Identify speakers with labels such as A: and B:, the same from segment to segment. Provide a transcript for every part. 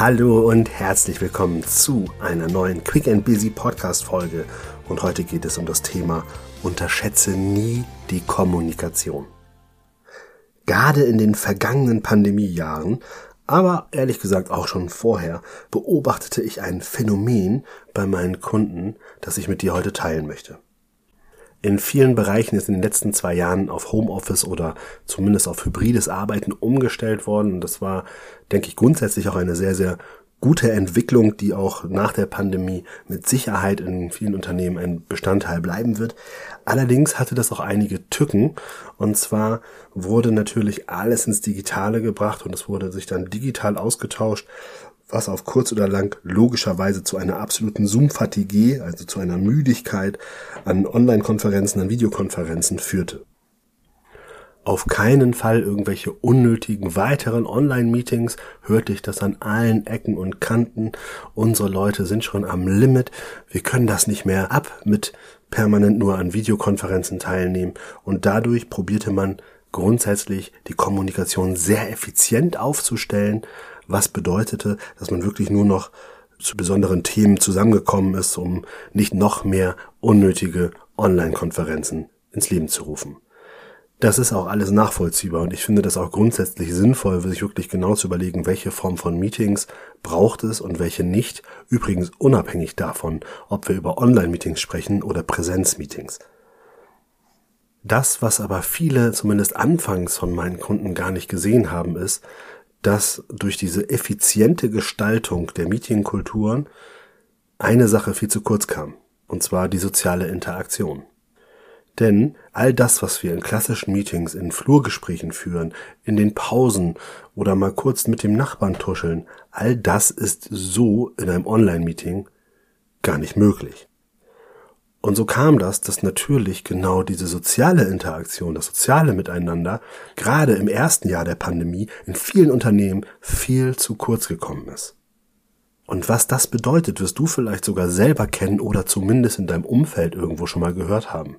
A: Hallo und herzlich willkommen zu einer neuen Quick and Busy Podcast Folge. Und heute geht es um das Thema Unterschätze nie die Kommunikation. Gerade in den vergangenen Pandemiejahren, aber ehrlich gesagt auch schon vorher, beobachtete ich ein Phänomen bei meinen Kunden, das ich mit dir heute teilen möchte in vielen Bereichen ist in den letzten zwei Jahren auf Homeoffice oder zumindest auf hybrides Arbeiten umgestellt worden. Und das war, denke ich, grundsätzlich auch eine sehr, sehr gute Entwicklung, die auch nach der Pandemie mit Sicherheit in vielen Unternehmen ein Bestandteil bleiben wird. Allerdings hatte das auch einige Tücken. Und zwar wurde natürlich alles ins Digitale gebracht und es wurde sich dann digital ausgetauscht was auf kurz oder lang logischerweise zu einer absoluten Zoom-Fatigue, also zu einer Müdigkeit an Online-Konferenzen, an Videokonferenzen führte. Auf keinen Fall irgendwelche unnötigen weiteren Online-Meetings, hörte ich das an allen Ecken und Kanten. Unsere Leute sind schon am Limit. Wir können das nicht mehr ab mit permanent nur an Videokonferenzen teilnehmen. Und dadurch probierte man grundsätzlich die Kommunikation sehr effizient aufzustellen, was bedeutete, dass man wirklich nur noch zu besonderen Themen zusammengekommen ist, um nicht noch mehr unnötige Online-Konferenzen ins Leben zu rufen. Das ist auch alles nachvollziehbar und ich finde das auch grundsätzlich sinnvoll, sich wirklich genau zu überlegen, welche Form von Meetings braucht es und welche nicht. Übrigens unabhängig davon, ob wir über Online-Meetings sprechen oder Präsenz-Meetings. Das, was aber viele zumindest anfangs von meinen Kunden gar nicht gesehen haben, ist, dass durch diese effiziente Gestaltung der Meetingkulturen eine Sache viel zu kurz kam, und zwar die soziale Interaktion. Denn all das, was wir in klassischen Meetings, in Flurgesprächen führen, in den Pausen oder mal kurz mit dem Nachbarn tuscheln, all das ist so in einem Online-Meeting gar nicht möglich. Und so kam das, dass natürlich genau diese soziale Interaktion, das soziale Miteinander, gerade im ersten Jahr der Pandemie in vielen Unternehmen viel zu kurz gekommen ist. Und was das bedeutet, wirst du vielleicht sogar selber kennen oder zumindest in deinem Umfeld irgendwo schon mal gehört haben.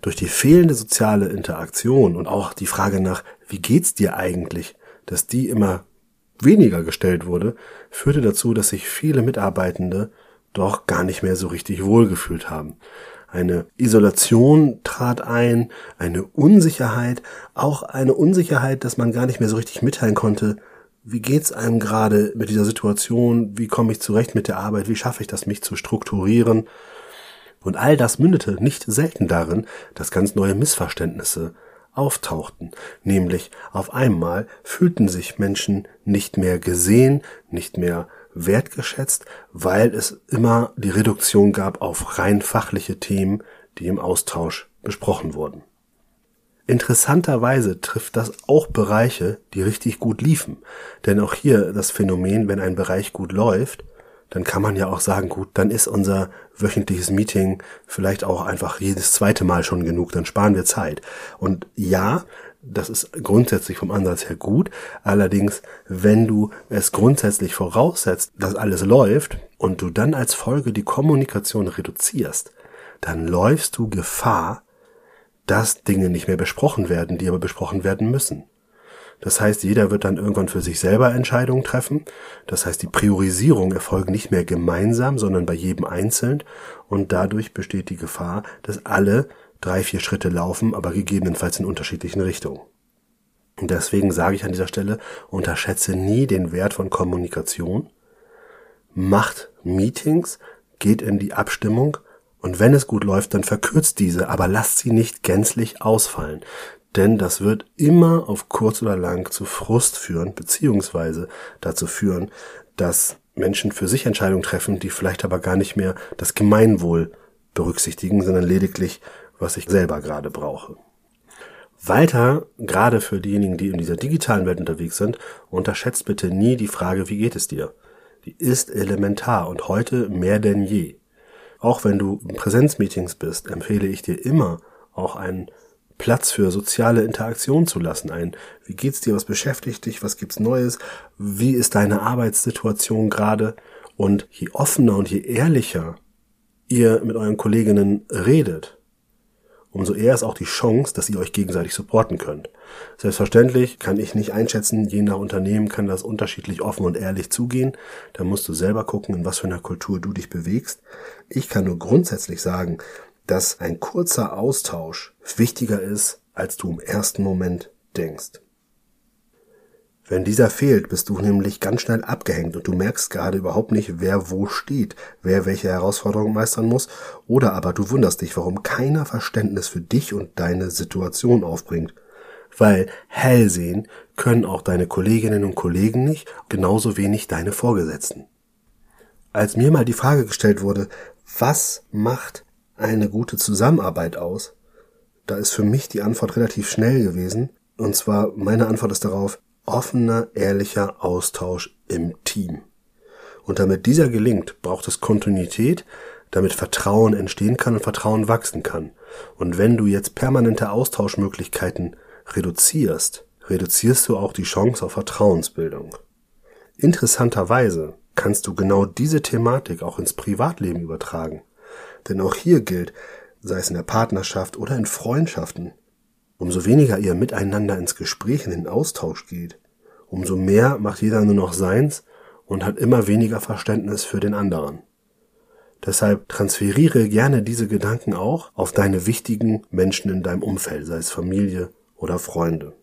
A: Durch die fehlende soziale Interaktion und auch die Frage nach, wie geht's dir eigentlich, dass die immer weniger gestellt wurde, führte dazu, dass sich viele Mitarbeitende doch gar nicht mehr so richtig wohlgefühlt haben. Eine Isolation trat ein, eine Unsicherheit, auch eine Unsicherheit, dass man gar nicht mehr so richtig mitteilen konnte, wie geht's einem gerade mit dieser Situation, wie komme ich zurecht mit der Arbeit, wie schaffe ich das, mich zu strukturieren. Und all das mündete nicht selten darin, dass ganz neue Missverständnisse auftauchten, nämlich auf einmal fühlten sich Menschen nicht mehr gesehen, nicht mehr wertgeschätzt, weil es immer die Reduktion gab auf rein fachliche Themen, die im Austausch besprochen wurden. Interessanterweise trifft das auch Bereiche, die richtig gut liefen. Denn auch hier das Phänomen, wenn ein Bereich gut läuft, dann kann man ja auch sagen, gut, dann ist unser wöchentliches Meeting vielleicht auch einfach jedes zweite Mal schon genug, dann sparen wir Zeit. Und ja, das ist grundsätzlich vom Ansatz her gut. Allerdings, wenn du es grundsätzlich voraussetzt, dass alles läuft und du dann als Folge die Kommunikation reduzierst, dann läufst du Gefahr, dass Dinge nicht mehr besprochen werden, die aber besprochen werden müssen. Das heißt, jeder wird dann irgendwann für sich selber Entscheidungen treffen. Das heißt, die Priorisierung erfolgt nicht mehr gemeinsam, sondern bei jedem einzeln. Und dadurch besteht die Gefahr, dass alle drei, vier Schritte laufen, aber gegebenenfalls in unterschiedlichen Richtungen. Und deswegen sage ich an dieser Stelle, unterschätze nie den Wert von Kommunikation, macht Meetings, geht in die Abstimmung und wenn es gut läuft, dann verkürzt diese, aber lasst sie nicht gänzlich ausfallen. Denn das wird immer auf kurz oder lang zu Frust führen, beziehungsweise dazu führen, dass Menschen für sich Entscheidungen treffen, die vielleicht aber gar nicht mehr das Gemeinwohl berücksichtigen, sondern lediglich was ich selber gerade brauche. Weiter, gerade für diejenigen, die in dieser digitalen Welt unterwegs sind, unterschätzt bitte nie die Frage, wie geht es dir? Die ist elementar und heute mehr denn je. Auch wenn du in Präsenzmeetings bist, empfehle ich dir immer auch einen Platz für soziale Interaktion zu lassen. Ein, wie geht's dir, was beschäftigt dich, was gibt's Neues, wie ist deine Arbeitssituation gerade? Und je offener und je ehrlicher ihr mit euren Kolleginnen redet, umso eher ist auch die Chance, dass ihr euch gegenseitig supporten könnt. Selbstverständlich kann ich nicht einschätzen, je nach Unternehmen kann das unterschiedlich offen und ehrlich zugehen. Da musst du selber gucken, in was für einer Kultur du dich bewegst. Ich kann nur grundsätzlich sagen, dass ein kurzer Austausch wichtiger ist, als du im ersten Moment denkst. Wenn dieser fehlt, bist du nämlich ganz schnell abgehängt und du merkst gerade überhaupt nicht, wer wo steht, wer welche Herausforderung meistern muss, oder aber du wunderst dich, warum keiner Verständnis für dich und deine Situation aufbringt. Weil hell sehen können auch deine Kolleginnen und Kollegen nicht, genauso wenig deine Vorgesetzten. Als mir mal die Frage gestellt wurde, was macht eine gute Zusammenarbeit aus, da ist für mich die Antwort relativ schnell gewesen. Und zwar meine Antwort ist darauf, offener, ehrlicher Austausch im Team. Und damit dieser gelingt, braucht es Kontinuität, damit Vertrauen entstehen kann und Vertrauen wachsen kann. Und wenn du jetzt permanente Austauschmöglichkeiten reduzierst, reduzierst du auch die Chance auf Vertrauensbildung. Interessanterweise kannst du genau diese Thematik auch ins Privatleben übertragen. Denn auch hier gilt, sei es in der Partnerschaft oder in Freundschaften, umso weniger ihr miteinander ins Gespräch, in den Austausch geht, umso mehr macht jeder nur noch seins und hat immer weniger Verständnis für den anderen. Deshalb transferiere gerne diese Gedanken auch auf deine wichtigen Menschen in deinem Umfeld, sei es Familie oder Freunde.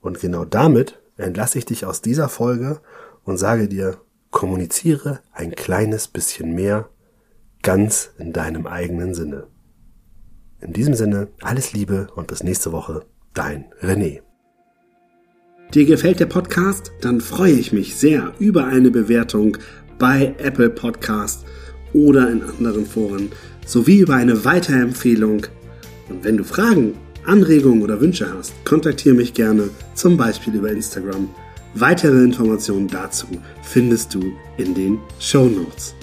A: Und genau damit entlasse ich dich aus dieser Folge und sage dir, kommuniziere ein kleines bisschen mehr ganz in deinem eigenen Sinne. In diesem Sinne, alles Liebe und bis nächste Woche, dein René.
B: Dir gefällt der Podcast? Dann freue ich mich sehr über eine Bewertung bei Apple Podcast oder in anderen Foren sowie über eine Weiterempfehlung. Und wenn du Fragen, Anregungen oder Wünsche hast, kontaktiere mich gerne, zum Beispiel über Instagram. Weitere Informationen dazu findest du in den Show Notes.